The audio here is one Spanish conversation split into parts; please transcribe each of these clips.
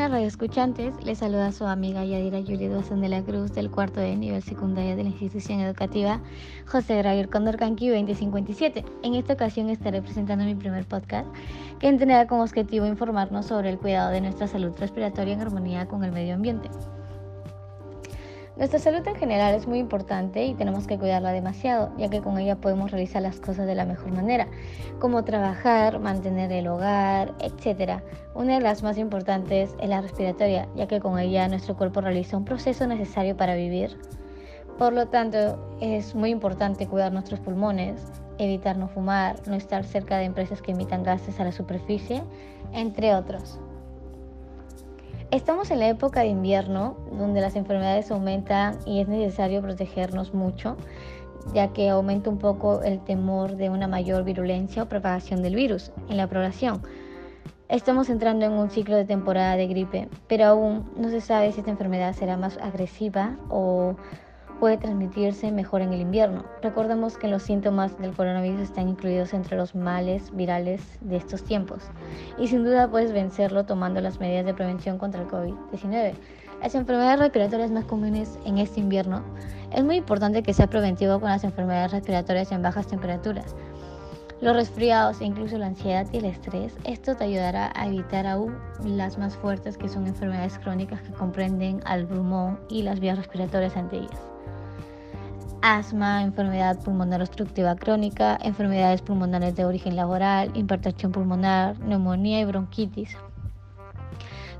buenas radioescuchantes, les saluda su amiga Yadira Julia Duazón de la Cruz del cuarto de nivel secundario de la institución educativa José Gravier Condorcanqui 2057. En esta ocasión estaré presentando mi primer podcast que tendrá como objetivo informarnos sobre el cuidado de nuestra salud respiratoria en armonía con el medio ambiente. Nuestra salud en general es muy importante y tenemos que cuidarla demasiado, ya que con ella podemos realizar las cosas de la mejor manera, como trabajar, mantener el hogar, etc. Una de las más importantes es la respiratoria, ya que con ella nuestro cuerpo realiza un proceso necesario para vivir. Por lo tanto, es muy importante cuidar nuestros pulmones, evitar no fumar, no estar cerca de empresas que emitan gases a la superficie, entre otros. Estamos en la época de invierno donde las enfermedades aumentan y es necesario protegernos mucho, ya que aumenta un poco el temor de una mayor virulencia o propagación del virus en la población. Estamos entrando en un ciclo de temporada de gripe, pero aún no se sabe si esta enfermedad será más agresiva o puede transmitirse mejor en el invierno. Recordemos que los síntomas del coronavirus están incluidos entre los males virales de estos tiempos y sin duda puedes vencerlo tomando las medidas de prevención contra el COVID-19. Las enfermedades respiratorias más comunes en este invierno es muy importante que sea preventivo con las enfermedades respiratorias en bajas temperaturas. Los resfriados e incluso la ansiedad y el estrés, esto te ayudará a evitar aún las más fuertes que son enfermedades crónicas que comprenden al pulmón y las vías respiratorias ante ellas asma, enfermedad pulmonar obstructiva crónica, enfermedades pulmonares de origen laboral, hipertensión pulmonar, neumonía y bronquitis.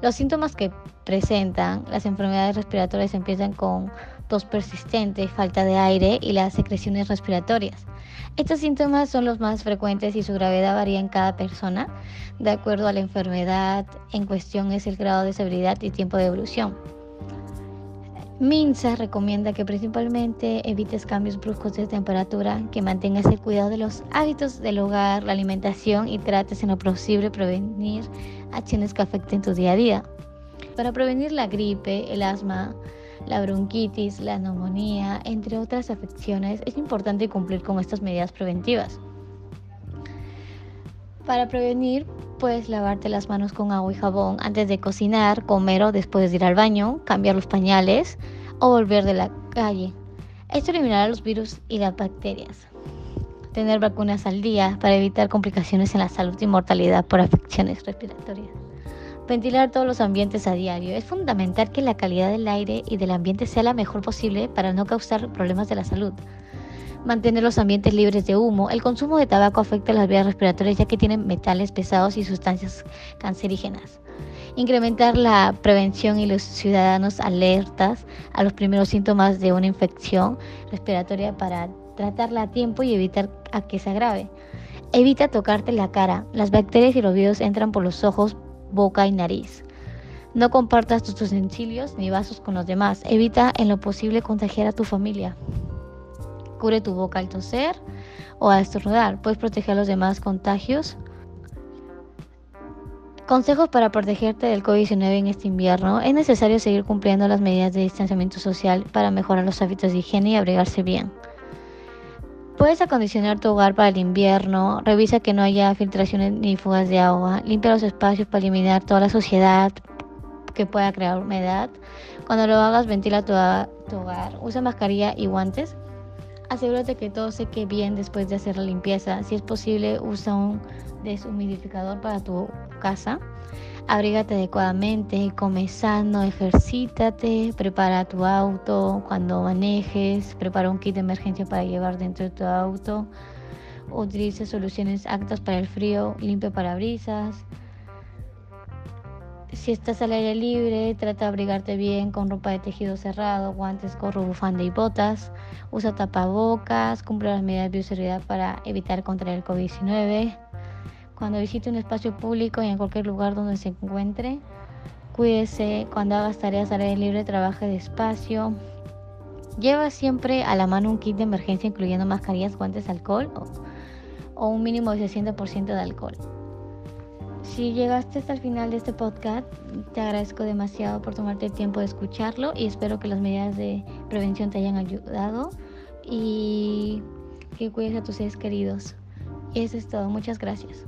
Los síntomas que presentan las enfermedades respiratorias empiezan con tos persistente, falta de aire y las secreciones respiratorias. Estos síntomas son los más frecuentes y su gravedad varía en cada persona. De acuerdo a la enfermedad en cuestión es el grado de severidad y tiempo de evolución. Minsa recomienda que principalmente evites cambios bruscos de temperatura, que mantengas el cuidado de los hábitos del hogar, la alimentación y trates en lo posible prevenir acciones que afecten tu día a día. Para prevenir la gripe, el asma, la bronquitis, la neumonía, entre otras afecciones, es importante cumplir con estas medidas preventivas. Para prevenir, puedes lavarte las manos con agua y jabón antes de cocinar, comer o después de ir al baño, cambiar los pañales o volver de la calle. Esto eliminará los virus y las bacterias. Tener vacunas al día para evitar complicaciones en la salud y mortalidad por afecciones respiratorias. Ventilar todos los ambientes a diario. Es fundamental que la calidad del aire y del ambiente sea la mejor posible para no causar problemas de la salud mantener los ambientes libres de humo. El consumo de tabaco afecta las vías respiratorias ya que tienen metales pesados y sustancias cancerígenas. Incrementar la prevención y los ciudadanos alertas a los primeros síntomas de una infección respiratoria para tratarla a tiempo y evitar que se agrave. Evita tocarte la cara. Las bacterias y los virus entran por los ojos, boca y nariz. No compartas tus utensilios ni vasos con los demás. Evita en lo posible contagiar a tu familia. Cubre tu boca al toser o al estornudar. Puedes proteger a los demás contagios. Consejos para protegerte del COVID-19 en este invierno. Es necesario seguir cumpliendo las medidas de distanciamiento social para mejorar los hábitos de higiene y abrigarse bien. Puedes acondicionar tu hogar para el invierno, revisa que no haya filtraciones ni fugas de agua, limpia los espacios para eliminar toda la suciedad que pueda crear humedad. Cuando lo hagas, ventila tu hogar, usa mascarilla y guantes. Asegúrate que todo seque bien después de hacer la limpieza. Si es posible, usa un deshumidificador para tu casa. Abrígate adecuadamente, come sano, ejercítate, prepara tu auto cuando manejes, prepara un kit de emergencia para llevar dentro de tu auto. Utiliza soluciones aptas para el frío, limpia parabrisas, si estás al aire libre, trata de abrigarte bien con ropa de tejido cerrado, guantes, gorro, bufanda y botas. Usa tapabocas, cumple las medidas de bioseguridad para evitar contraer el COVID-19. Cuando visite un espacio público y en cualquier lugar donde se encuentre, cuídese. Cuando hagas tareas al aire libre, trabaje despacio. Lleva siempre a la mano un kit de emergencia incluyendo mascarillas, guantes, alcohol o, o un mínimo de 60% de alcohol. Si llegaste hasta el final de este podcast, te agradezco demasiado por tomarte el tiempo de escucharlo y espero que las medidas de prevención te hayan ayudado y que cuides a tus seres queridos. Y eso es todo. Muchas gracias.